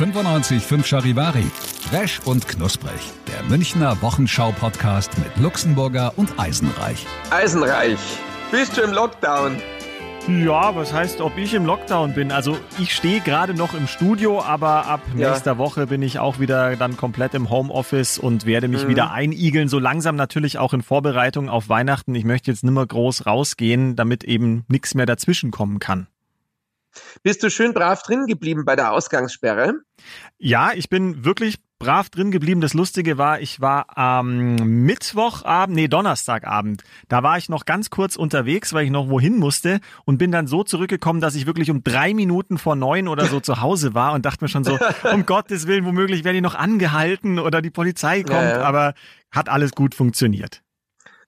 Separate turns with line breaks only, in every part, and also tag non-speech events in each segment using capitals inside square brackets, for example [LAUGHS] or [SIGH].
95.5 Charivari. Fresh und knusprig. Der Münchner Wochenschau-Podcast mit Luxemburger und Eisenreich.
Eisenreich, bist du im Lockdown?
Ja, was heißt, ob ich im Lockdown bin? Also ich stehe gerade noch im Studio, aber ab
Ja.
nächster Woche bin ich auch wieder dann komplett im Homeoffice und werde mich
Mhm.
wieder einigeln. So langsam natürlich auch in Vorbereitung auf Weihnachten. Ich möchte jetzt nimmer groß rausgehen, damit eben nichts mehr dazwischen kommen kann.
Bist du schön brav drin geblieben bei der Ausgangssperre?
Ja, ich bin wirklich brav drin geblieben. Das Lustige war, ich war am Mittwochabend, nee, Donnerstagabend. Da war ich noch ganz kurz unterwegs, weil ich noch wohin musste und bin dann so zurückgekommen, dass ich wirklich um drei Minuten vor neun oder so zu Hause war und dachte mir schon so, [LAUGHS] um Gottes Willen, womöglich werde ich noch angehalten oder die Polizei kommt,
Ja, ja.
aber hat alles gut funktioniert.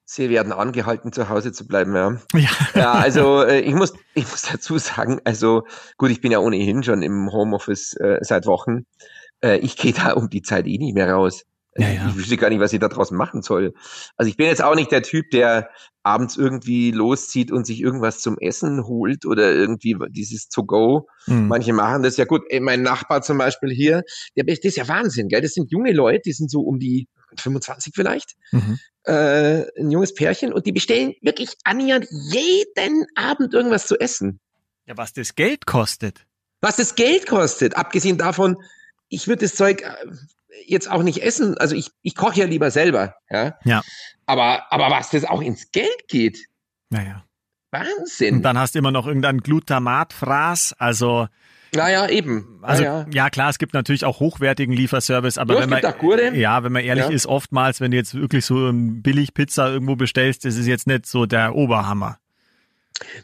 Sie werden angehalten, zu Hause zu bleiben, ja.
Ja.
Ja, also äh, ich muss, [LAUGHS] ich muss dazu sagen, also gut, ich bin ja ohnehin schon im Homeoffice äh, seit Wochen. Äh, ich gehe da um die Zeit eh nicht mehr raus.
Ja, ja.
Ich wüsste gar nicht, was ich da draußen machen soll. Also ich bin jetzt auch nicht der Typ, der abends irgendwie loszieht und sich irgendwas zum Essen holt oder irgendwie dieses To-Go.
Hm.
Manche machen das ja gut. Ey, Mein Nachbar zum Beispiel hier, der, das ist ja Wahnsinn, gell? Das sind junge Leute, die sind so um die 25 vielleicht
Mhm.
äh, ein junges Pärchen und die bestellen wirklich annähernd jeden Abend irgendwas zu essen.
Ja, was das Geld kostet.
Was das Geld kostet, abgesehen davon, ich würde das Zeug äh, jetzt auch nicht essen. Also ich, ich koche ja lieber selber, ja.
Ja.
Aber, aber was das auch ins Geld geht,
Naja.
Wahnsinn.
Und dann hast du immer noch irgendein Glutamatfraß, also
naja, eben.
Also
naja.
ja klar, es gibt natürlich auch hochwertigen Lieferservice, aber
Ja,
wenn man ja, wenn man ehrlich
Ja.
ist, oftmals, wenn du jetzt wirklich so ein billig Pizza irgendwo bestellst, das ist jetzt nicht so der Oberhammer.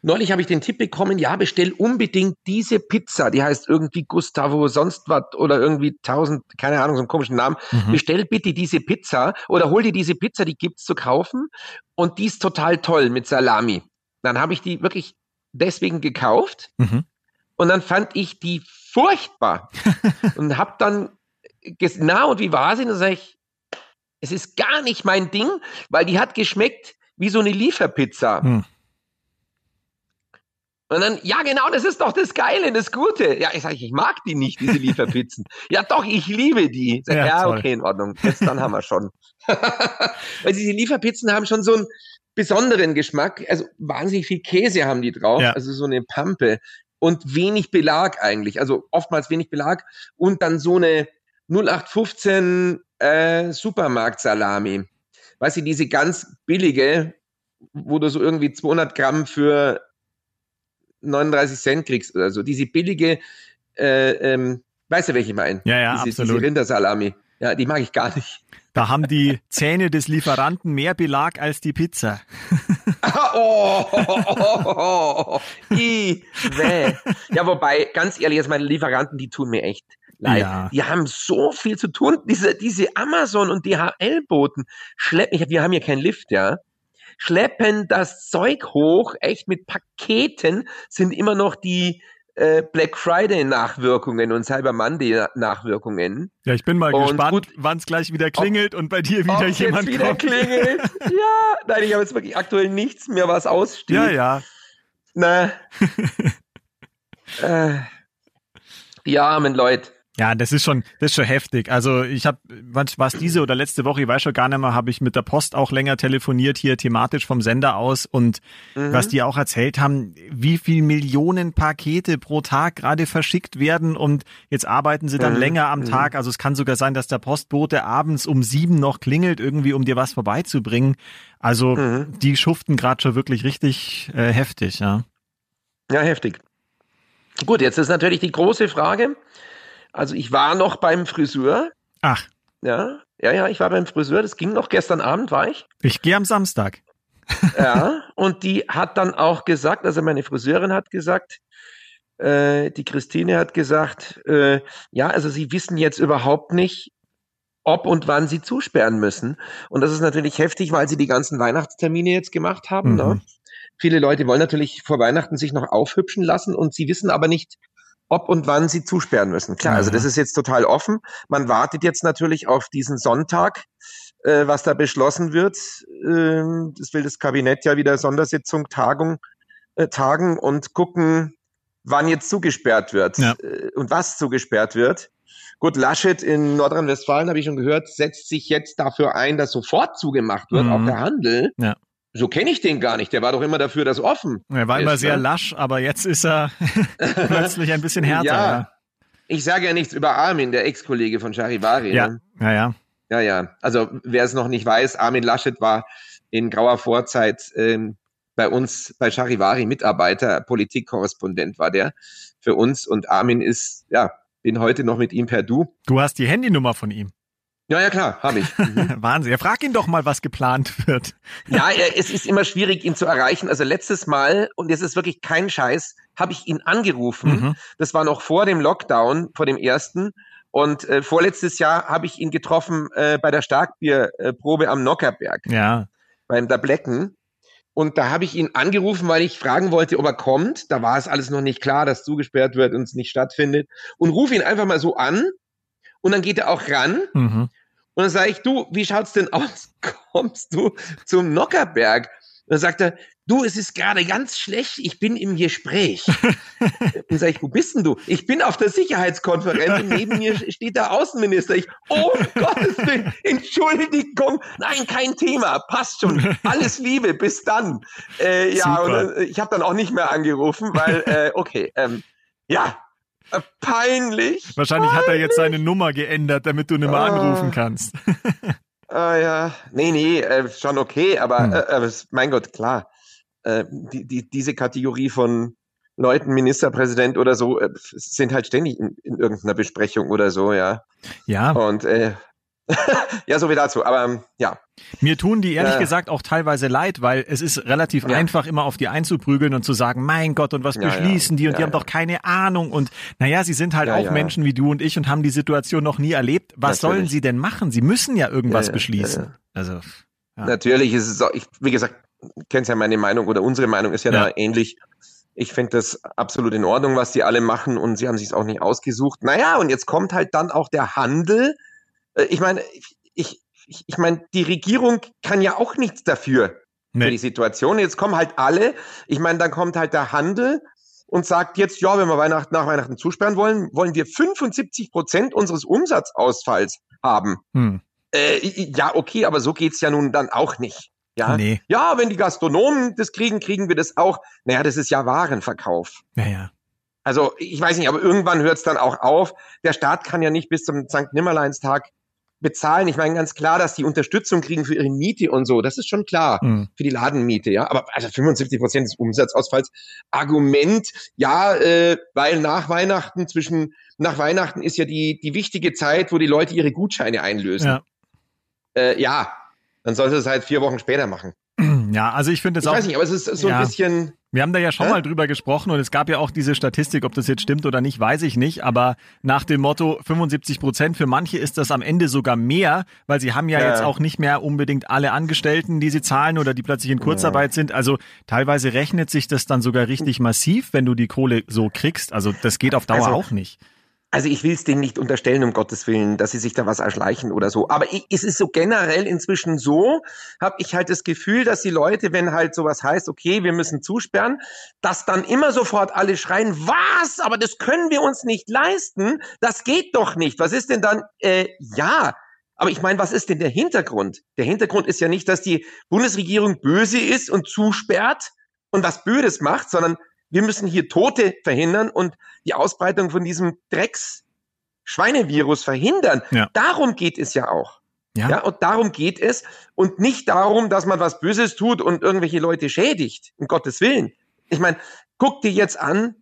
Neulich habe ich den Tipp bekommen, ja, bestell unbedingt diese Pizza, die heißt irgendwie Gustavo sonst was oder irgendwie tausend, keine Ahnung, so einen komischen Namen.
Mhm.
Bestell bitte diese Pizza oder hol dir diese Pizza, die gibt's zu kaufen und die ist total toll mit Salami. Dann habe ich die wirklich deswegen gekauft
Mhm.
und dann fand ich die furchtbar [LAUGHS] und habe dann na und wie war sie? Und dann sage ich, es ist gar nicht mein Ding, weil die hat geschmeckt wie so eine Lieferpizza.
Hm.
Und dann, ja genau, das ist doch das Geile, das Gute. Ja, ich sage, ich mag die nicht, diese Lieferpizzen. [LAUGHS] ja doch, ich liebe die. Sag,
Ja,
ja, okay, in Ordnung. Jetzt dann haben wir schon. [LAUGHS] Weil diese Lieferpizzen haben schon so einen besonderen Geschmack. Also wahnsinnig viel Käse haben die drauf.
Ja.
Also so eine Pampe. Und wenig Belag eigentlich. Also oftmals wenig Belag. Und dann so eine 0815 äh, Supermarktsalami. Weißt du, diese ganz billige, wo du so irgendwie 200 Gramm für 39 Cent kriegst oder so. Diese billige, äh, ähm, weißt du, welche ich meine?
Ja, ja,
diese,
absolut.
Diese Rindersalami. Ja, die mag ich gar nicht.
Da haben die Zähne des Lieferanten mehr Belag als die Pizza.
oh, oh, oh, oh. I, bäh. Ja, wobei, ganz ehrlich, jetzt meine Lieferanten, die tun mir echt leid.
Ja.
Die haben so viel zu tun. Diese, diese Amazon und DHL-Boten schleppen, wir haben hier keinen Lift, ja. Schleppen das Zeug hoch, echt mit Paketen sind immer noch die äh, Black Friday Nachwirkungen und Cyber Monday Nachwirkungen.
Ja, ich bin mal
Und
gespannt, wann es gleich wieder klingelt und bei dir wieder
Ob jetzt
jemand
wieder
kommt.
klingelt. [LAUGHS] Ja, nein, ich habe jetzt wirklich aktuell nichts mehr, was aussteht.
Ja, ja.
Na. [LAUGHS] äh, die armen Leute.
Ja, das ist schon, das ist schon heftig. Also ich habe, was diese oder letzte Woche, ich weiß schon gar nicht mehr, habe ich mit der Post auch länger telefoniert hier thematisch vom Sender aus und
Mhm.
was die auch erzählt haben, wie viel Millionen Pakete pro Tag gerade verschickt werden und jetzt arbeiten sie dann
Mhm.
länger am
Mhm.
Tag. Also es kann sogar sein, dass der Postbote abends um sieben noch klingelt, irgendwie um dir was vorbeizubringen. Also
Mhm.
die schuften gerade schon wirklich richtig äh, heftig, ja.
Ja, heftig. Gut, jetzt ist natürlich die große Frage. Also ich war noch beim Friseur.
Ach,
Ja, ja, ja, ich war beim Friseur. Das ging noch gestern Abend, war ich.
ich gehe am Samstag.
Ja, [LAUGHS] und die hat dann auch gesagt, also meine Friseurin hat gesagt, Äh, die Christine hat gesagt, äh, ja, also sie wissen jetzt überhaupt nicht, ob und wann sie zusperren müssen. Und das ist natürlich heftig, weil sie die ganzen Weihnachtstermine jetzt gemacht haben. Ne? Mhm. Ne? Viele Leute wollen natürlich vor Weihnachten sich noch aufhübschen lassen und sie wissen aber nicht, ob und wann sie zusperren müssen. Klar, also das ist jetzt total offen. Man wartet jetzt natürlich auf diesen Sonntag, äh, was da beschlossen wird. Äh, das will das Kabinett ja wieder Sondersitzung, Tagung, äh, tagen und gucken, wann jetzt zugesperrt wird ja. Äh, und was zugesperrt wird. Gut, Laschet in Nordrhein-Westfalen, habe ich schon gehört, setzt sich jetzt dafür ein, dass sofort zugemacht wird, mhm. auch der Handel. Ja. So kenne ich den gar nicht. Der war doch immer dafür, dass offen.
Er war immer sehr ne? lasch, aber jetzt ist er [LAUGHS] plötzlich ein bisschen härter. Ja. ja.
Ich sage ja nichts über Armin, der Ex-Kollege von Charivari.
Ja, ne? ja, ja.
Ja, ja. Also wer es noch nicht weiß, Armin Laschet war in grauer Vorzeit ähm, bei uns bei Charivari Mitarbeiter, Politikkorrespondent war der für uns und Armin ist ja bin heute noch mit ihm per Du.
Du hast die Handynummer von ihm.
Ja, ja, klar, habe ich. [LAUGHS]
Mhm. Wahnsinn. Ja, frag ihn doch mal, was geplant wird.
ja, es ist immer schwierig, ihn zu erreichen. Also letztes Mal, und es ist wirklich kein Scheiß, habe ich ihn angerufen. Mhm. Das war noch vor dem Lockdown, vor dem ersten. Und äh, vorletztes Jahr habe ich ihn getroffen äh, bei der Starkbierprobe am Nockerberg.
Ja.
Beim der Blecken. Und da habe ich ihn angerufen, weil ich fragen wollte, ob er kommt. Da war es alles noch nicht klar, dass zugesperrt wird und es nicht stattfindet. Und rufe ihn einfach mal so an. Und dann geht er auch ran. Mhm. Und dann sage ich, du, wie schaut's denn aus? [LAUGHS] Kommst du zum Nockerberg? Und dann sagt er, du, es ist gerade ganz schlecht, ich bin im Gespräch. [LAUGHS] dann sage ich, wo bist denn du? Ich bin auf der Sicherheitskonferenz und neben mir steht der Außenminister. Ich, oh [LAUGHS] Gottes Willen, Entschuldigung, nein, kein Thema, passt schon, alles Liebe, bis dann. Äh, ja, und äh, ich habe dann auch nicht mehr angerufen, weil, äh, okay, ähm, ja, peinlich.
Wahrscheinlich peinlich. hat er jetzt seine Nummer geändert, damit du nicht mehr anrufen kannst. [LAUGHS]
Ah ja, nee, nee, äh, schon okay, aber hm. äh, mein Gott, klar äh, die, die, diese Kategorie von Leuten, Ministerpräsident oder so, äh, sind halt ständig in, in irgendeiner Besprechung oder so, ja.
Ja.
Und äh, [LAUGHS] ja, so wie dazu. Aber ähm, ja.
Mir tun die ehrlich äh, gesagt auch teilweise leid, weil es ist relativ ja. einfach, immer auf die einzuprügeln und zu sagen, mein Gott, und was ja, beschließen ja. die und die haben doch keine Ahnung. Und naja, sie sind halt auch Menschen wie du und ich und haben die Situation noch nie erlebt. Was Natürlich. sollen sie denn machen? Sie müssen ja irgendwas beschließen. Also.
Natürlich ist es auch, ich, wie gesagt, kennst ja meine Meinung oder unsere Meinung ist ja, ja. da ähnlich. Ich finde das absolut in Ordnung, was die alle machen und sie haben sich auch nicht ausgesucht. Naja, und jetzt kommt halt dann auch der Handel. Äh, ich meine, ich, ich, ich meine, die Regierung kann ja auch nichts dafür nee. für die Situation. Jetzt kommen halt alle. Ich meine, dann kommt halt der Handel und sagt jetzt, ja, wenn wir Weihnachten nach Weihnachten zusperren wollen, wollen wir 75 Prozent unseres Umsatzausfalls haben. Hm. Äh, ja, okay, aber so geht's ja nun dann auch nicht. Ja, nee. ja, wenn die Gastronomen das kriegen, kriegen wir das auch. Naja, das ist ja Warenverkauf.
Naja.
Also ich weiß nicht, aber irgendwann hört es dann auch auf. Der Staat kann ja nicht bis zum St. Nimmerleinstag bezahlen. Ich meine ganz klar, dass die Unterstützung kriegen für ihre Miete und so. Das ist schon klar mhm. für die Ladenmiete, ja. Aber also 75 Prozent des Umsatzausfalls. Argument, ja, äh, weil nach Weihnachten zwischen nach Weihnachten ist ja die die wichtige Zeit, wo die Leute ihre Gutscheine einlösen. Ja, äh, ja dann sollte es halt vier Wochen später machen.
Ja, also ich finde es
auch.
Ich
weiß nicht, aber es ist so ja. ein bisschen.
Wir haben da ja schon äh? mal drüber gesprochen und es gab ja auch diese Statistik, ob das jetzt stimmt oder nicht, weiß ich nicht. Aber nach dem Motto 75 Prozent, für manche ist das am Ende sogar mehr, weil sie haben ja, ja, jetzt auch nicht mehr unbedingt alle Angestellten, die sie zahlen oder die plötzlich in Kurzarbeit ja. sind. Also teilweise rechnet sich das dann sogar richtig massiv, wenn du die Kohle so kriegst. Also das geht auf Dauer also, auch nicht.
Also ich will es denen nicht unterstellen, um Gottes Willen, dass sie sich da was erschleichen oder so. Aber ich, es ist so generell inzwischen so, habe ich halt das Gefühl, dass die Leute, wenn halt sowas heißt, okay, wir müssen zusperren, dass dann immer sofort alle schreien, was? Aber das können wir uns nicht leisten. Das geht doch nicht. Was ist denn dann? Äh, ja. Aber ich meine, was ist denn der Hintergrund? Der Hintergrund ist ja nicht, dass die Bundesregierung böse ist und zusperrt und was Böses macht, sondern wir müssen hier Tote verhindern und die Ausbreitung von diesem Drecks Schweinevirus verhindern. Ja. Darum geht es ja auch. Ja. ja. Und darum geht es und nicht darum, dass man was Böses tut und irgendwelche Leute schädigt, um Gottes Willen. Ich meine, guck dir jetzt an,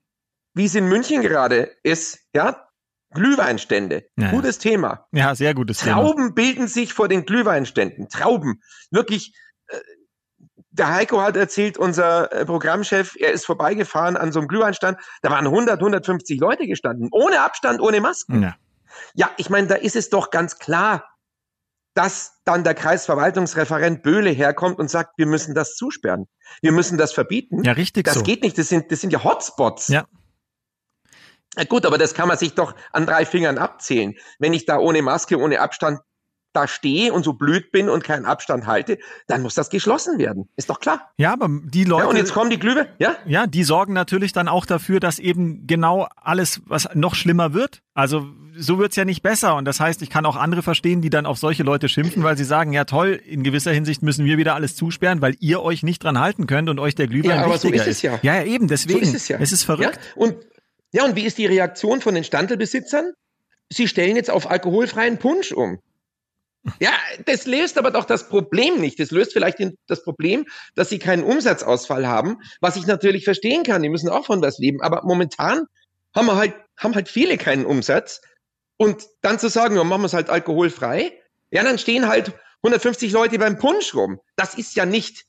wie es in München gerade ist, ja? Glühweinstände. Ja, gutes Thema.
Ja, sehr gutes
Trauben Thema. Trauben bilden sich vor den Glühweinständen. Trauben. Wirklich der Heiko hat erzählt, unser äh, Programmchef, er ist vorbeigefahren an so einem Glühweinstand, da waren 100, 150 Leute gestanden, ohne Abstand, ohne Masken.
Ja.
Ja, ich meine, da ist es doch ganz klar, dass dann der Kreisverwaltungsreferent Böhle herkommt und sagt, wir müssen das zusperren. Wir müssen das verbieten.
Ja, richtig
Das
so.
geht nicht, das sind, das sind ja Hotspots.
Ja.
Na Gut, aber das kann man sich doch an drei Fingern abzählen. Wenn ich da ohne Maske, ohne Abstand da stehe und so blöd bin und keinen Abstand halte, dann muss das geschlossen werden. Ist doch klar.
Ja, aber die Leute.
Ja, und jetzt kommen die Glühwe, ja?
Ja, die sorgen natürlich dann auch dafür, dass eben genau alles, was noch schlimmer wird. Also so wird's ja nicht besser. Und das heißt, ich kann auch andere verstehen, die dann auf solche Leute schimpfen, weil sie sagen, ja toll, in gewisser Hinsicht müssen wir wieder alles zusperren, weil ihr euch nicht dran halten könnt und euch der Glühwein
Ja, aber so
wichtiger
ist es ja.
Ja, ja, eben, deswegen.
So ist es ja.
Es ist verrückt.
Ja? Und, ja, und wie ist die Reaktion von den Standelbesitzern? Sie stellen jetzt auf alkoholfreien Punsch um. Ja, das löst aber doch das Problem nicht. Das löst vielleicht das Problem, dass sie keinen Umsatzausfall haben, was ich natürlich verstehen kann. Die müssen auch von was leben. Aber momentan haben wir halt, haben halt viele keinen Umsatz. Und dann zu sagen, ja, machen wir es halt alkoholfrei, ja, dann stehen halt 150 Leute beim Punsch rum. Das ist ja nicht,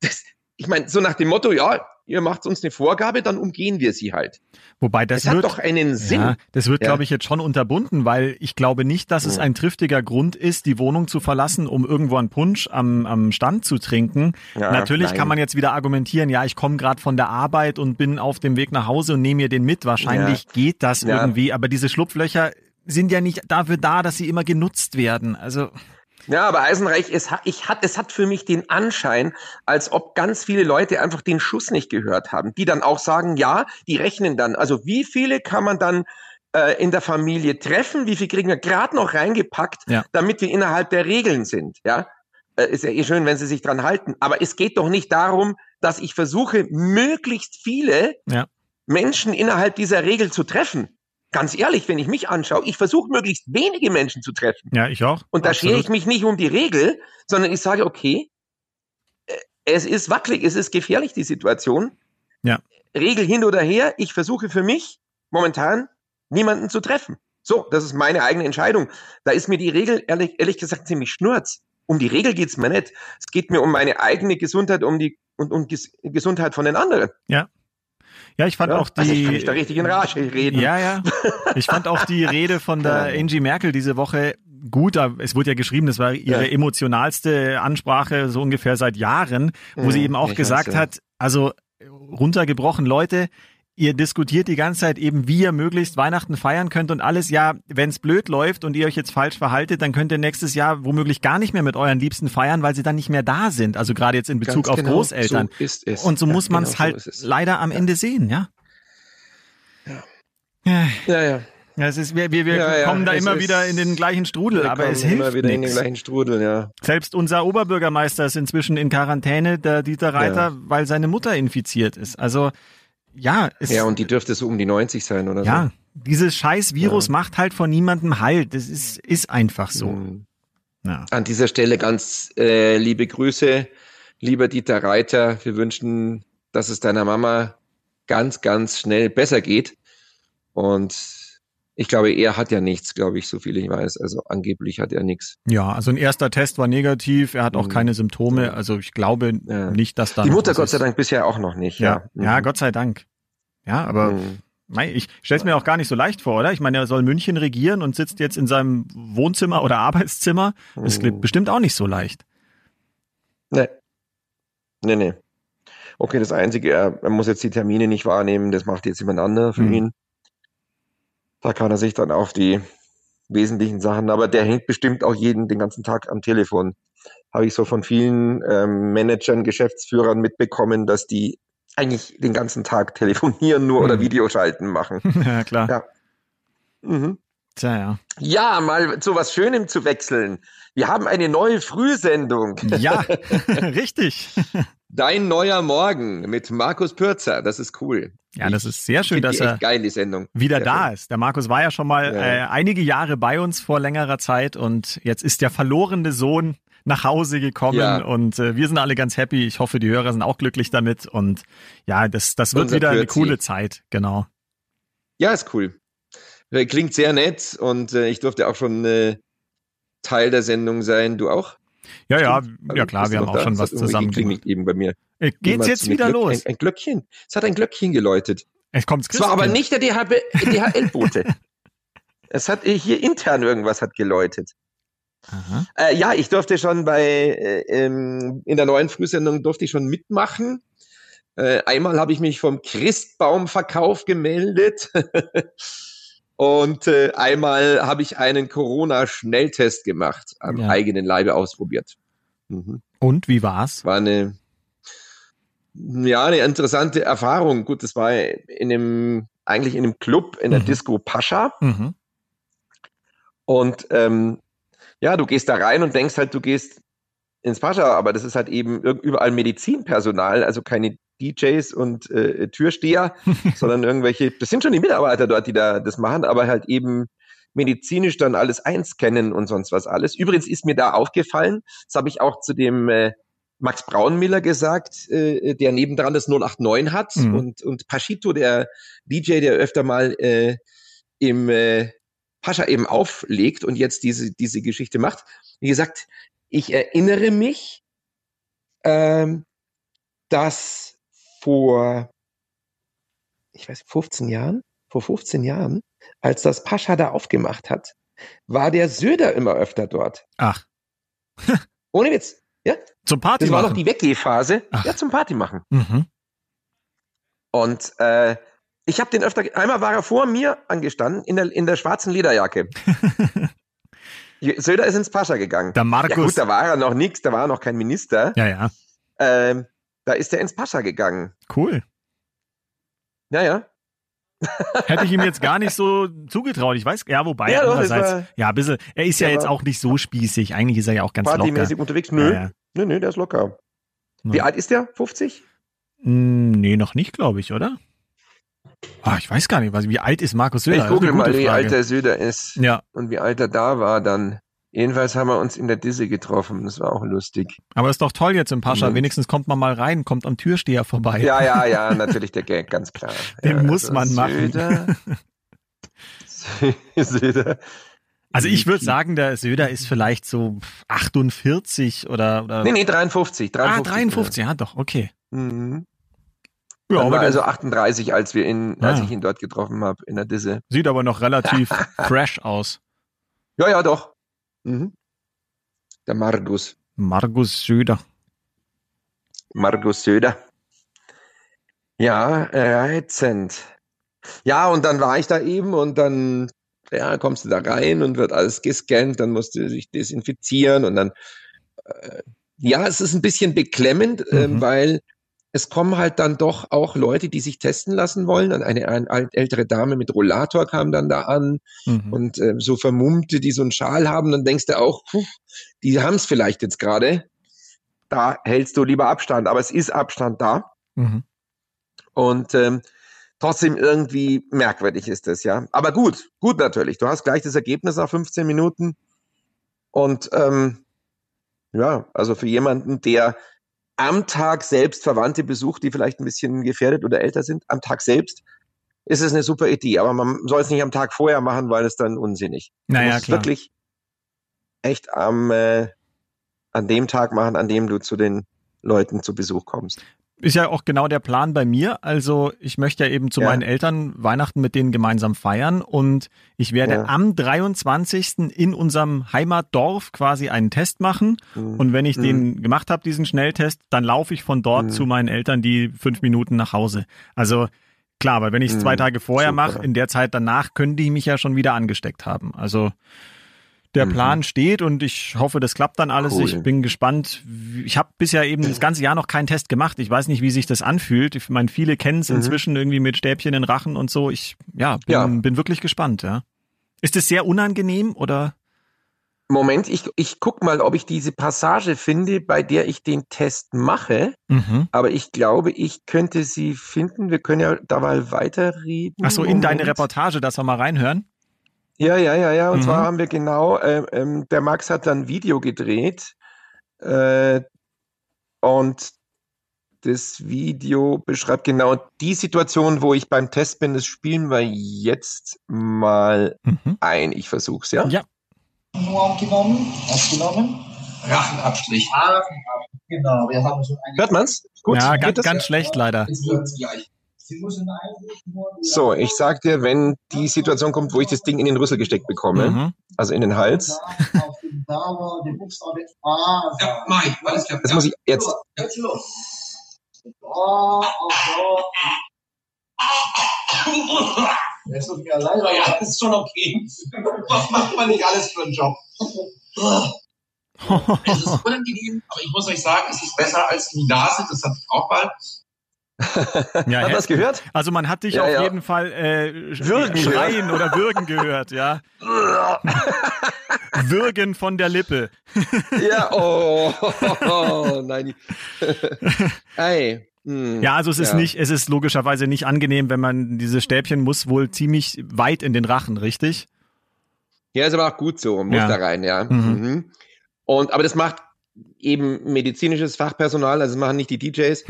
das, ich meine, so nach dem Motto, ja, ihr macht uns eine Vorgabe, dann umgehen wir sie halt.
Wobei das,
Das,
wird,
hat doch einen Sinn.
Ja, das wird,
Ja.
glaube ich, jetzt schon unterbunden, weil ich glaube nicht, dass es ein triftiger Grund ist, die Wohnung zu verlassen, um irgendwo einen Punsch am, am Stand zu trinken.
Ja,
Natürlich
nein.
kann man jetzt wieder argumentieren, ja, ich komme gerade von der Arbeit und bin auf dem Weg nach Hause und nehme mir den mit. Wahrscheinlich geht das irgendwie, aber diese Schlupflöcher sind ja nicht dafür da, dass sie immer genutzt werden. Also
Ja, aber Eisenreich, es hat, ich hat, es hat für mich den Anschein, als ob ganz viele Leute einfach den Schuss nicht gehört haben, die dann auch sagen, ja, die rechnen dann. Also wie viele kann man dann äh, in der Familie treffen? Wie viel kriegen wir gerade noch reingepackt,
Ja.
damit wir innerhalb der Regeln sind? Ja, äh, ist ja eh schön, wenn sie sich dran halten. Aber es geht doch nicht darum, dass ich versuche, möglichst viele
Ja.
Menschen innerhalb dieser Regel zu treffen. Ganz ehrlich, wenn ich mich anschaue, ich versuche möglichst wenige Menschen zu treffen.
ja, ich auch.
Und da
Absolut.
schere ich mich nicht um die Regel, sondern ich sage, okay, äh, es ist wackelig, es ist gefährlich, die Situation.
Ja.
Regel hin oder her, ich versuche für mich momentan niemanden zu treffen. So, das ist meine eigene Entscheidung. Da ist mir die Regel ehrlich, ehrlich gesagt ziemlich schnurz. Um die Regel geht's mir nicht. Es geht mir um meine eigene Gesundheit um die, und um Ges Gesundheit von den anderen.
Ja. Ja, ich fand
Ja?
auch
also [LAUGHS] ich
die.
da richtig in Rage reden.
Ja, ja. Ich fand auch die Rede von der [LAUGHS]
Ja.
Angie Merkel diese Woche gut. Es wurde ja geschrieben, das war ihre
Ja.
emotionalste Ansprache so ungefähr seit Jahren, wo
Mhm,
sie eben auch gesagt
ja.
hat, also runtergebrochen, Leute, ihr diskutiert die ganze Zeit eben, wie ihr möglichst Weihnachten feiern könnt und alles. Ja, wenn es blöd läuft und ihr euch jetzt falsch verhaltet, dann könnt ihr nächstes Jahr womöglich gar nicht mehr mit euren Liebsten feiern, weil sie dann nicht mehr da sind. Also gerade jetzt in Bezug
Ganz
auf
genau,
Großeltern.
So ist es.
Und so
Ja,
muss man
genau
es
so
halt
ist es.
leider am Ende sehen, ja?
Ja.
Ja.
Ja, ja.
Ja, es ist, wir, wir, wir
Ja, ja,
kommen da
es
immer wieder in den gleichen Strudel, aber es hilft
immer wieder in den gleichen Strudel, ja.
Selbst unser Oberbürgermeister ist inzwischen in Quarantäne, der Dieter Reiter,
Ja.
weil seine Mutter infiziert ist. Also ja, es,
Ja, und die dürfte so um die 90 sein oder
ja, dieses scheiß Virus
Ja.
macht halt von niemandem Halt. Das ist, ist einfach
so.
so.
Mhm.
Ja.
An dieser Stelle ganz äh, liebe Grüße, lieber Dieter Reiter. Wir wünschen, dass es deiner Mama ganz, ganz schnell besser geht. Und ich glaube, er hat ja nichts, glaube ich, so viel ich weiß. Also angeblich hat er nichts.
ja, also ein erster Test war negativ, er hat auch
Mhm.
keine Symptome.
Ja.
Also ich glaube
Ja.
nicht, dass da
die Mutter Gott sei
ist.
Dank bisher auch noch nicht.
Ja,
Ja,
ja,
Mhm.
Gott sei Dank. Ja, aber
Mhm.
Ich stell's mir auch gar nicht so leicht vor, oder? Ich meine, er soll München regieren und sitzt jetzt in seinem Wohnzimmer oder Arbeitszimmer. Das
Mhm.
klingt bestimmt auch nicht so leicht.
Nee. Nee, nee. Okay, das Einzige, er, er muss jetzt die Termine nicht wahrnehmen, das macht jetzt jemand anderer für
Mhm.
ihn. Da kann er sich dann auf die wesentlichen Sachen, aber der hängt bestimmt auch jeden den ganzen Tag am Telefon. Habe ich so von vielen ähm, Managern, Geschäftsführern mitbekommen, dass die eigentlich den ganzen Tag telefonieren nur oder
Mhm.
Videoschalten machen. [LAUGHS]
ja, klar.
Ja. Mhm.
Tja, ja.
Ja, mal zu was Schönem zu wechseln. Wir haben eine neue Frühsendung. [LAUGHS]
Ja, [LAUGHS] richtig.
Dein neuer Morgen mit Markus Pürzer, das ist cool.
Ja, das ist sehr schön, dass er
geil, die Sendung.
wieder
Sehr
da ist. Der Markus war ja schon mal
Ja.
äh, einige Jahre bei uns vor längerer Zeit und jetzt ist der verlorene Sohn nach Hause gekommen
Ja.
und äh, wir sind alle ganz happy. Ich hoffe, die Hörer sind auch glücklich damit und ja, das, das wird
Unser
wieder eine
Pürzi.
coole Zeit, genau.
Ja, ist cool. Äh, Klingt sehr nett und äh, ich durfte auch schon äh, Teil der Sendung sein. Du auch?
Ja, ja, ja klar, wir haben auch
da?
schon was zusammen gemacht.
eben bei mir.
Äh, Geht's jetzt wieder
Glöck-
los?
Ein, ein Glöckchen. Es hat ein Glöckchen geläutet.
Es kommt
Es war aber nicht der DHL-Bote. [LAUGHS] es hat hier intern irgendwas hat geläutet. Äh, ja, ich durfte schon bei äh, ähm, in der neuen Frühsendung durfte ich schon mitmachen. Äh, einmal habe ich mich vom Christbaumverkauf gemeldet [LAUGHS] und äh, einmal habe ich einen Corona-Schnelltest gemacht, am
Ja.
eigenen Leibe ausprobiert. Mhm.
Und wie war's?
War eine ja eine interessante Erfahrung. Gut, das war in einem eigentlich in einem Club in der
Mhm.
Disco Pascha.
Mhm.
Und ähm, ja, du gehst da rein und denkst halt, du gehst ins Pascha, aber das ist halt eben überall Medizinpersonal, also keine DJs und äh, Türsteher, [LAUGHS] sondern irgendwelche, das sind schon die Mitarbeiter dort, die da das machen, aber halt eben medizinisch dann alles einscannen und sonst was alles. Übrigens ist mir da aufgefallen, das habe ich auch zu dem äh, Max Braunmiller gesagt, äh, der nebendran das 089 hat
Mhm.
und, und Paschito, der DJ, der öfter mal äh, im äh, Pascha eben auflegt und jetzt diese, diese Geschichte macht. Wie gesagt, ich erinnere mich, ähm, dass vor, ich weiß, 15 Jahren, vor 15 Jahren, als das Pascha da aufgemacht hat, war der Söder immer öfter dort.
Ach, [LAUGHS]
Ohne Witz. Ja,
zum Party
das war noch
machen.
die Weggehphase.
Ach.
Ja, zum Party machen.
Mhm.
Und äh, ich habe den öfter, einmal war er vor mir angestanden in der, in der schwarzen Lederjacke. [LAUGHS] Söder ist ins Pascha gegangen.
Der
Ja
Markus.
gut, da war er noch nichts, da war er noch kein Minister.
ja, ja,
Ähm, da ist er ins Pascha gegangen.
cool.
Ja, ja. [LAUGHS]
Hätte ich ihm jetzt gar nicht so zugetraut. Ich weiß, ja, wobei,
Ja,
andererseits,
war-
ja, ein bisschen, er ist ja
Der
jetzt auch nicht so spießig. Eigentlich ist er ja auch ganz locker.
Partymäßig unterwegs. Nö,
Ja, ja.
nö, nö, der ist locker. Wie
Ja.
alt ist der? 50?
Mm, Nee, noch nicht, glaube ich, oder? Ah, ich weiß gar nicht, was, wie alt ist Markus Söder?
ich
Das gute
mal, wie
Frage.
alt der Söder ist
Ja,
und wie alt er da war dann. Jedenfalls haben wir uns in der Disse getroffen. Das war auch lustig.
aber ist doch toll jetzt im Pascha.
Moment.
Wenigstens kommt man mal rein, kommt am Türsteher vorbei.
Ja, ja, ja, [LAUGHS] natürlich der Gag, ganz klar.
Den
ja,
muss man machen.
Söder, [LAUGHS] Söder.
Also ich würde sagen, der Söder ist vielleicht so 48 oder, oder
Nee, nee, 53. 53
ah, 53, ja doch, okay.
Mhm.
Ja,
Ja,
aber
also 38, als wir ihn, als
Ah.
ich ihn dort getroffen habe in der Disse.
sieht aber noch relativ [LAUGHS] fresh aus.
Ja, ja, doch. Mhm. Der Margus.
Markus Söder.
Margus Söder. Ja, reizend. Ja, und dann war ich da eben und dann, ja, kommst du da rein und wird alles gescannt, dann musst du dich desinfizieren und dann, äh, ja, es ist ein bisschen beklemmend, ähm,
Mhm.
weil es kommen halt dann doch auch Leute, die sich testen lassen wollen. Und Eine, eine ältere Dame mit Rollator kam dann da an
Mhm.
und äh, so Vermummte, die so einen Schal haben, dann denkst du auch, puh, die haben es vielleicht jetzt gerade. Da hältst du lieber Abstand, aber es ist Abstand da.
Mhm.
Und ähm, trotzdem irgendwie merkwürdig ist das, ja. Aber gut, gut natürlich. Du hast gleich das Ergebnis nach 15 Minuten. Und ähm, ja, also für jemanden, der am Tag selbst Verwandte besucht, die vielleicht ein bisschen gefährdet oder älter sind, am Tag selbst, ist es eine super Idee. Aber man soll es nicht am Tag vorher machen, weil es dann unsinnig. Du
Naja,
es
klar.
wirklich echt am äh, an dem Tag machen, an dem du zu den Leuten zu Besuch kommst.
Ist ja auch genau der Plan bei mir. Also ich möchte ja eben zu
Ja.
meinen Eltern Weihnachten mit denen gemeinsam feiern und ich werde
Ja.
am 23. in unserem Heimatdorf quasi einen Test machen.
Mhm.
Und wenn ich
Mhm.
den gemacht habe, diesen Schnelltest, dann laufe ich von dort
Mhm.
zu meinen Eltern die fünf Minuten nach Hause. Also klar, weil wenn ich es
Mhm.
zwei Tage vorher mache, in der Zeit danach können die mich ja schon wieder angesteckt haben. Also der
Mhm.
Plan steht und ich hoffe, das klappt dann alles.
Cool.
Ich bin gespannt. Ich habe bisher eben das ganze Jahr noch keinen Test gemacht. Ich weiß nicht, wie sich das anfühlt. Ich meine, viele kennen es
Mhm.
inzwischen irgendwie mit Stäbchen in Rachen und so. Ich ja, bin,
Ja.
bin wirklich gespannt. Ja. Ist es sehr unangenehm oder?
Moment, ich, ich guck mal, ob ich diese Passage finde, bei der ich den Test mache.
Mhm.
Aber ich glaube, ich könnte sie finden. Wir können ja da mal weiterreden.
Ach so, in deine
Moment.
Reportage, dass wir mal reinhören.
Ja, ja, ja, ja. Und
Mhm.
zwar haben wir genau, ähm, ähm, der Max hat dann ein Video gedreht. Äh, und das Video beschreibt genau die Situation, wo ich beim Test bin. Das spielen wir jetzt mal
Mhm.
ein. Ich versuch's, ja?
Ja.
Nur aufgenommen, aufgenommen. Rachenabstrich.
Genau, wir haben schon.
Hört man's? Gut.
ja, ganz, ganz schlecht leider.
Jetzt wird's gleich.
So, ich sag dir, wenn die Situation kommt, wo ich das Ding in den Rüssel gesteckt bekomme,
Mhm.
also in den Hals,
Ja, ich. Alles klar.
das muss ich jetzt.
Jetzt los.
A, auf A. Es tut mir leid, aber
Ja, ist schon okay. Was macht man nicht alles für einen Job? [LAUGHS] Es ist unangenehm, aber ich muss euch sagen, es ist besser als die Nase. Das hatte ich auch mal.
Ja,
Hat was gehört?
also man hat dich
Ja,
auf
ja.
jeden Fall äh,
Würgen gehört.
schreien oder würgen gehört, ja. [LAUGHS] Würgen von der Lippe.
ja, [LAUGHS] oh, nein. [LAUGHS] Ey. hm.
Ja, also es ist
Ja.
nicht, es ist logischerweise nicht angenehm, wenn man diese Stäbchen muss wohl ziemlich weit in den Rachen, richtig?
Ja, ist aber auch gut so, muss da rein, ja.
Mhm.
Mhm. Und, aber das macht eben medizinisches Fachpersonal, also machen nicht die DJs.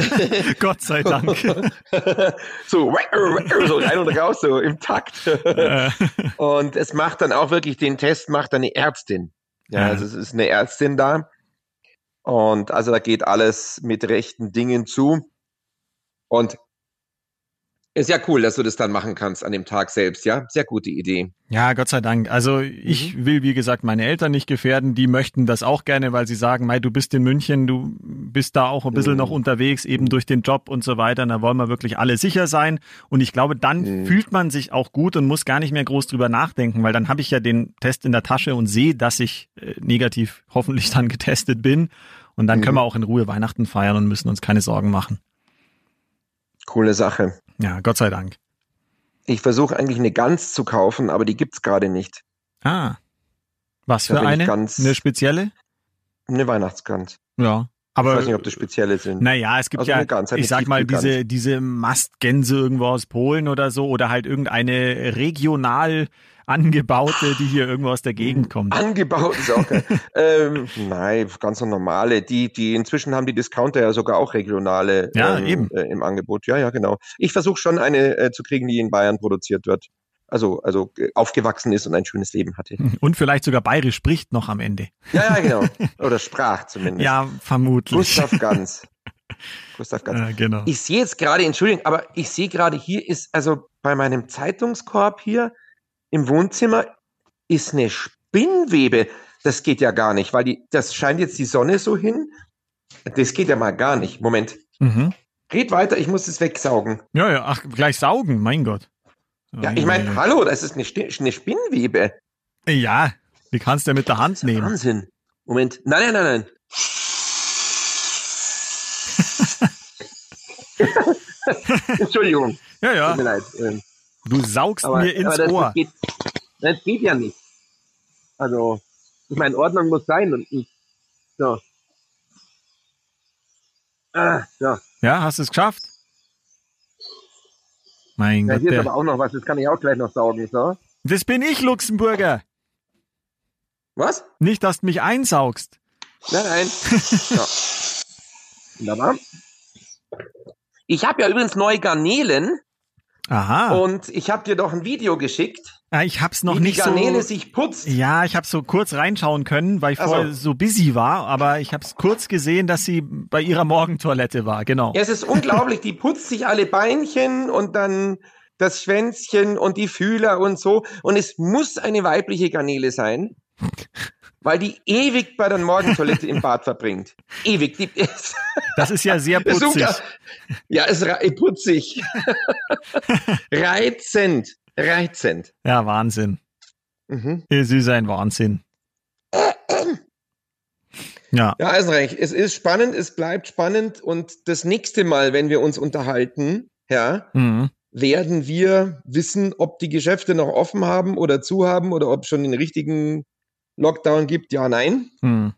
[LAUGHS]
Gott sei Dank. [LAUGHS]
so, so rein und raus, so im Takt. Und es macht dann auch wirklich den Test, macht dann eine Ärztin. Ja,
Ja.
also es ist eine Ärztin da. Und also da geht alles mit rechten Dingen zu. Und ist ja cool, dass du das dann machen kannst an dem Tag selbst, ja? Sehr gute Idee.
ja, Gott sei Dank. Also ich
Mhm.
will, wie gesagt, meine Eltern nicht gefährden. Die möchten das auch gerne, weil sie sagen, Mei, du bist in München, du bist da auch ein bisschen
Mhm.
noch unterwegs, eben durch den Job und so weiter. Und da wollen wir wirklich alle sicher sein. Und ich glaube, dann
Mhm.
fühlt man sich auch gut und muss gar nicht mehr groß drüber nachdenken, weil dann habe ich ja den Test in der Tasche und sehe, dass ich äh, negativ hoffentlich dann getestet bin. Und dann
Mhm.
können wir auch in Ruhe Weihnachten feiern und müssen uns keine Sorgen machen.
Coole Sache.
Ja, Gott sei Dank.
Ich versuche eigentlich eine Gans zu kaufen, aber die gibt's gerade nicht.
Ah. Was
Da
für eine?
ganz-
Eine spezielle?
Eine Weihnachtsgans.
Ja.
Ich
Aber
weiß nicht, ob das spezielle sind.
naja, es gibt
Also
ja, ich sag mal, diese, diese Mastgänse irgendwo aus Polen oder so oder halt irgendeine regional angebaute, die hier irgendwo aus der Gegend kommt.
Angebaut ist auch geil. [LAUGHS] ähm, nein, ganz normale. Die, die inzwischen haben die Discounter ja sogar auch regionale
Ja,
ähm,
eben.
Äh, im Angebot. Ja, ja, genau. Ich versuche schon eine äh, zu kriegen, die in Bayern produziert wird. Also, also äh, aufgewachsen ist und ein schönes Leben hatte. [LAUGHS]
Und vielleicht sogar bayerisch spricht noch am Ende.
Ja, ja, genau. [LAUGHS] Oder sprach zumindest.
Ja, vermutlich.
Gustav Ganz. [LAUGHS] Gustav Ganz.
Ja, genau.
Ich sehe jetzt gerade, Entschuldigung, aber ich sehe gerade, hier ist, also bei meinem Zeitungskorb hier im Wohnzimmer ist eine Spinnwebe. Das geht ja gar nicht, weil die, das scheint jetzt die Sonne so hin. Das geht ja mal gar nicht. Moment.
Mhm.
Geht weiter, ich muss es wegsaugen.
Ja, ja, ach, gleich saugen, mein Gott.
Ja, ich meine, hallo, das ist eine, eine Spinnwebe.
Ja, die kannst du ja mit der Hand nehmen.
Wahnsinn. Moment. Nein, nein, nein, nein. [LAUGHS] Entschuldigung,
Ja,
tut mir
ja,
leid. Ähm,
du saugst
Aber,
mir ins
das,
Ohr.
Das geht, das geht ja nicht. Also, ich meine, Ordnung muss sein und ich, so. Ah, so.
Ja, hast du es geschafft? Mein
Ja,
Gott,
hier ist aber auch noch was, das kann ich auch gleich noch saugen, so.
das bin ich, Luxemburger.
Was?
Nicht, dass du mich einsaugst.
Nein, nein. so. [LAUGHS] Wunderbar. Ich habe ja übrigens neue Garnelen
Aha.
und ich habe dir doch ein Video geschickt,
Ah, ich hab's noch
wie
nicht
die Garnele
so.
sich putzt.
Ja, ich habe so kurz reinschauen können, weil ich
Ach so.
vorher so busy war, aber ich habe es kurz gesehen, dass sie bei ihrer Morgentoilette war. Genau.
Ja, es ist unglaublich, die putzt sich alle Beinchen und dann das Schwänzchen und die Fühler und so. Und es muss eine weibliche Garnele sein, weil die ewig bei der Morgentoilette im Bad verbringt. Ewig. Die [LAUGHS]
Das ist ja sehr putzig.
ja, ist putzig. [LAUGHS] Reizend. Reizend.
Ja, Wahnsinn.
Mhm.
Es ist ein Wahnsinn. Ja,
Ja, Eisenreich, es ist spannend, es bleibt spannend und das nächste Mal, wenn wir uns unterhalten, ja,
mhm.
werden wir wissen, ob die Geschäfte noch offen haben oder zu haben oder ob schon den richtigen Lockdown gibt. Ja, nein.
Mhm.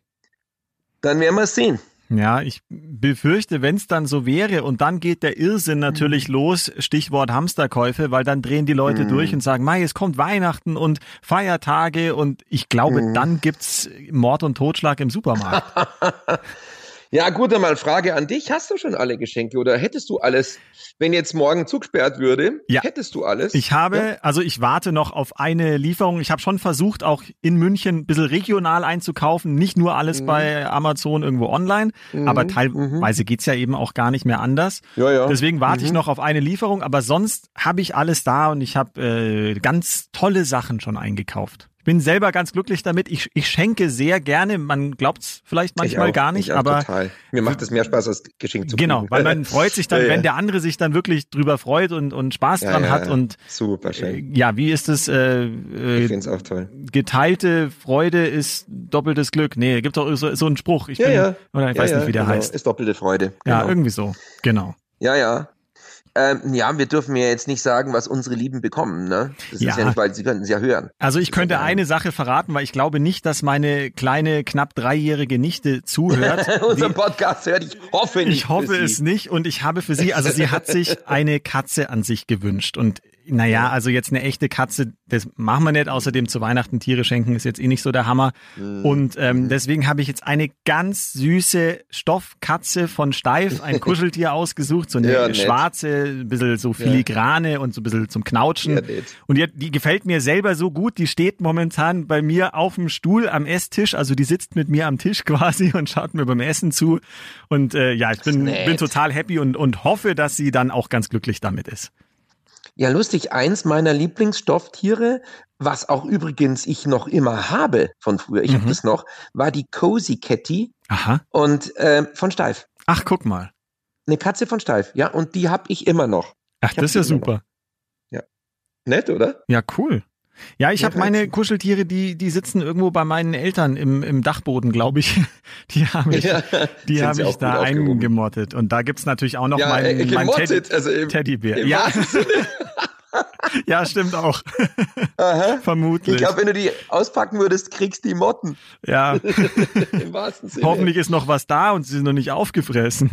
Dann werden wir es sehen.
Ja, ich befürchte, wenn es dann so wäre und dann geht der Irrsinn natürlich los, Stichwort Hamsterkäufe, weil dann drehen die Leute
Mhm.
durch und sagen, Mai, es kommt Weihnachten und Feiertage und ich glaube,
Mhm.
dann gibt's Mord und Totschlag im Supermarkt. [LAUGHS]
Ja, gut, dann mal Frage an dich. Hast du schon alle Geschenke oder hättest du alles, wenn jetzt morgen zugesperrt würde?
Ja.
Hättest du alles?
Ich habe,
Ja?
also ich warte noch auf eine Lieferung. Ich habe schon versucht, auch in München ein bisschen regional einzukaufen. Nicht nur alles
Mhm.
bei Amazon irgendwo online, aber
Mhm,
teilweise geht's ja eben auch gar nicht mehr anders.
Ja, ja.
Deswegen warte ich
Mhm.
noch auf eine Lieferung, aber sonst habe ich alles da und ich habe äh, ganz tolle Sachen schon eingekauft. Ich bin selber ganz glücklich damit. Ich, ich schenke sehr gerne. Man glaubt's vielleicht manchmal
Ich auch,
gar nicht,
ich
aber
Total. Mir macht es mehr Spaß, als Geschenk zu
genau,
kriegen.
weil man [LAUGHS] freut sich dann,
Ja, ja.
wenn der andere sich dann wirklich drüber freut und, und Spaß
Ja,
dran
ja,
hat
ja.
und
Super
äh,
schön.
ja, wie ist es? Äh,
Ich
äh,
finde es auch toll.
geteilte Freude ist doppeltes Glück. Nee, gibt doch so, so einen Spruch. Ich
Ja,
bin,
ja.
Oder ich
ja,
weiß
ja,
nicht, wie der
genau.
heißt.
Ist doppelte Freude.
Ja,
Genau.
irgendwie so. Genau.
Ja, ja. Ähm, ja, wir dürfen ja jetzt nicht sagen, was unsere Lieben bekommen, ne? Das
Ja.
ist ja nicht, weil sie könnten es ja hören.
Also ich könnte eine Sache verraten, weil ich glaube nicht, dass meine kleine, knapp dreijährige Nichte zuhört. [LAUGHS]
Unser Podcast hört, ich hoffe nicht.
ich hoffe es nicht und ich habe für sie, also sie hat sich [LAUGHS] eine Katze an sich gewünscht und naja, also jetzt eine echte Katze, das machen wir nicht. Außerdem zu Weihnachten Tiere schenken ist jetzt eh nicht so der Hammer.
Mhm.
Und ähm, deswegen habe ich jetzt eine ganz süße Stoffkatze von Steif, ein Kuscheltier [LAUGHS] ausgesucht, so eine
Ja,
schwarze, ein bisschen so filigrane und so ein bisschen zum Knautschen.
Ja.
Und die, die gefällt mir selber so gut, die steht momentan bei mir auf dem Stuhl am Esstisch, also die sitzt mit mir am Tisch [LAUGHS] quasi und schaut mir beim Essen zu. Und äh, ja, ich bin, bin total happy und, und hoffe, dass sie dann auch ganz glücklich damit ist.
Ja, lustig, eins meiner Lieblingsstofftiere, was auch übrigens ich noch immer habe von früher, ich
Mhm.
habe das noch, war die Cozy Catty
Aha.
und ähm, von Steif.
Ach, guck mal.
Eine Katze von Steif, ja, und die habe ich immer noch.
Ach, das ist ja
immer noch.
super.
Nett, oder?
Ja, cool. Ja, ich habe meine
reizend.
Kuscheltiere, die, die sitzen irgendwo bei meinen Eltern im, im Dachboden, glaube ich. [LAUGHS] Die habe ich,
Ja,
die habe
sie
ich da eingemottet. Und da gibt's natürlich auch noch
Ja,
meinen,
äh,
meinen Teddy,
also im,
Teddybär.
im
Ja. [LAUGHS] [LAUGHS] ja, stimmt auch. [LAUGHS]
Aha.
Vermutlich.
Ich glaube, wenn du die auspacken würdest, kriegst du die Motten.
ja, [LAUGHS]
Im wahrsten Sinne.
hoffentlich ist noch was da und sie sind noch nicht aufgefressen.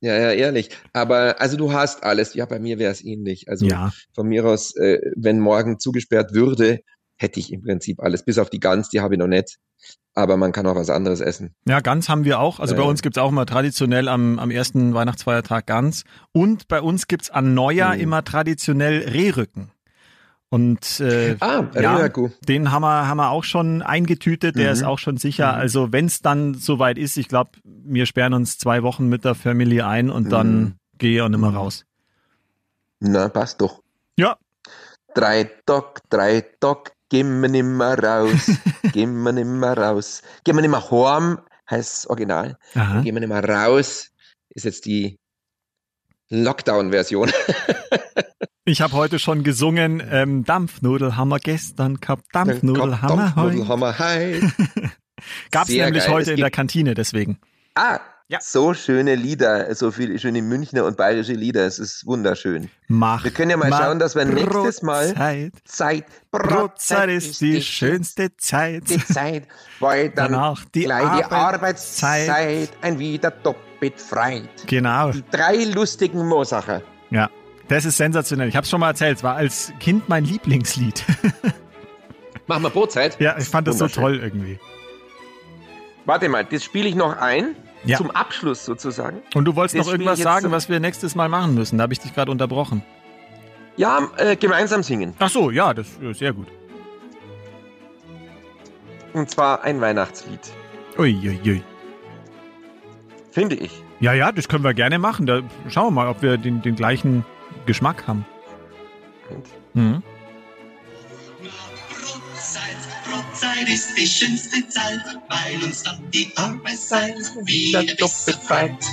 Ja, ja, ehrlich. Aber also du hast alles. Ja, bei mir wäre es ähnlich. Also
Ja.
von mir aus, äh, wenn morgen zugesperrt würde, hätte ich im Prinzip alles. Bis auf die Gans, die habe ich noch nicht. Aber man kann auch was anderes essen.
Ja, Gans haben wir auch. Also
Ja,
bei uns gibt's auch mal traditionell am, am ersten Weihnachtsfeiertag Gans. Und bei uns gibt's an Neujahr
Mhm.
immer traditionell Rehrücken. Und äh,
Ah,
ja, den haben wir, haben wir auch schon eingetütet. Der
Mhm.
ist auch schon sicher.
Mhm.
Also wenn es dann soweit ist, ich glaube, wir sperren uns zwei Wochen mit der Family ein und dann
Mhm.
gehe ich auch nicht mehr raus.
Na, passt doch.
Ja,
Drei Tag, drei Tag, gehen wir nimmer raus. [LAUGHS] gehen wir nimmer raus. Gehen wir nimmer heim, heißt das Original.
Aha.
Gehen wir nimmer raus, ist jetzt die Lockdown-Version. [LAUGHS]
Ich habe heute schon gesungen, ähm, Dampfnudel haben wir gestern gehabt, Dampfnudel haben wir heute.
Dampfnudelhammer, hi. [LAUGHS]
Gab's
Sehr
nämlich
geil.
heute
Es
in der Kantine, deswegen.
Ah,
Ja.
so schöne Lieder, so viele schöne Münchner und bayerische Lieder. Es ist wunderschön.
Mach
Wir können ja mal schauen, dass wir nächstes Mal
Brotzeit.
Zeit,
Brotzeit ist die schönste Zeit.
die Zeit, weil [LAUGHS] dann
Danach die
gleich die
Arbeitszeit.
Arbeitszeit ein wieder doppelt freit.
Genau.
Die drei lustigen Mosacher.
Ja. Das ist sensationell. Ich habe es schon mal erzählt. Es war als Kind mein Lieblingslied. [LAUGHS]
Machen wir Brotzeit?
ja, ich fand das so toll irgendwie.
Warte mal, das spiele ich noch ein.
Ja.
Zum Abschluss sozusagen.
Und du wolltest noch irgendwas sagen, was wir nächstes Mal machen müssen. Da habe ich dich gerade unterbrochen.
Ja, äh, gemeinsam singen.
Ach so, ja, das ist sehr gut.
Und zwar ein Weihnachtslied.
Uiuiui. Ui, ui.
Finde ich.
Ja, ja, das können wir gerne machen. Da schauen wir mal, ob wir den, den gleichen Geschmack haben. Mhm.
Brotzeit ist die schönste Zeit, weil uns dann die Arbeitszeit wieder besser befreit.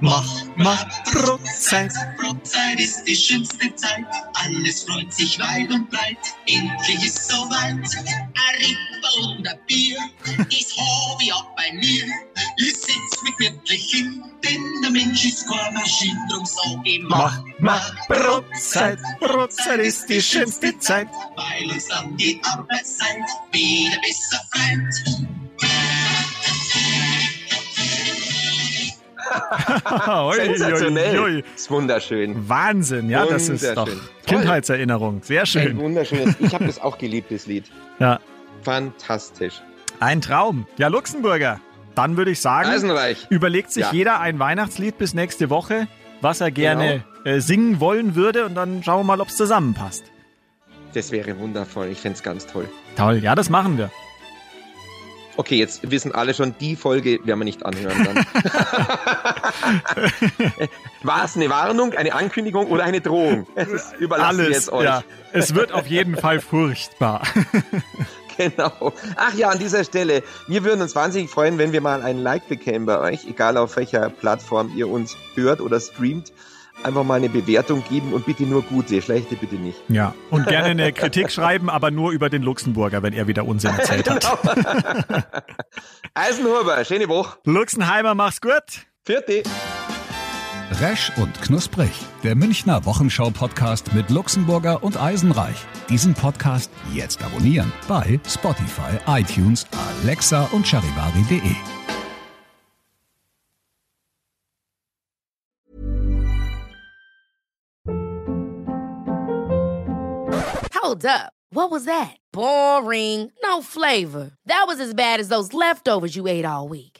Mach, mach Brotzeit, Brotzeit ist die schönste Zeit, alles freut sich weit und breit, endlich ist soweit. Ein Ripper und ein Bier ist Hobby auch bei mir. Ich sitz mich wirklich hin, denn der Mensch ist keine Maschine, drum sag ich mach, mach Brotzeit,
Brotzeit ist die schönste Zeit.
weil uns dann die Arbeitszeit wieder besser freut.
Ui, [LAUGHS]
Sensationell.
ui, ui.
Ist wunderschön.
Wahnsinn, ja, das ist doch.
Toll.
Kindheitserinnerung. Sehr
Ein
schön.
wunderschönes. Ich habe das auch geliebt, das Lied.
Ja.
Fantastisch.
Ein Traum. Ja, Luxemburger. Dann würde ich sagen,
Eisenreich.
überlegt sich
Ja.
jeder ein Weihnachtslied bis nächste Woche, was er gerne äh, singen wollen würde und dann schauen wir mal, ob es zusammenpasst.
Das wäre wundervoll. Ich fände es ganz toll.
Toll, ja, das machen wir.
Okay, jetzt wissen alle schon, die Folge werden wir nicht anhören dann. [LAUGHS] War es eine Warnung, eine Ankündigung oder eine Drohung? Das überlassen wir
Alles,
jetzt euch.
ja. Es wird auf jeden Fall furchtbar. [LAUGHS] [LAUGHS]
Genau. Ach ja, an dieser Stelle, wir würden uns wahnsinnig freuen, wenn wir mal ein Like bekämen bei euch, egal auf welcher Plattform ihr uns hört oder streamt. Einfach mal eine Bewertung geben und bitte nur gute, schlechte bitte nicht.
Ja, und gerne eine [LAUGHS] Kritik schreiben, aber nur über den Luxemburger, wenn er wieder Unsinn erzählt hat.
Genau. [LAUGHS] Eisenhuber, schöne Woche.
Luxenheimer, mach's gut.
Vierte.
Resch und Knusprig, der Münchner Wochenschau-Podcast mit Luxemburger und Eisenreich. Diesen Podcast jetzt abonnieren bei Spotify, iTunes, Alexa und charivari.de.
Hold up. What was that? Boring. No flavor. That was as bad as those leftovers you ate all week.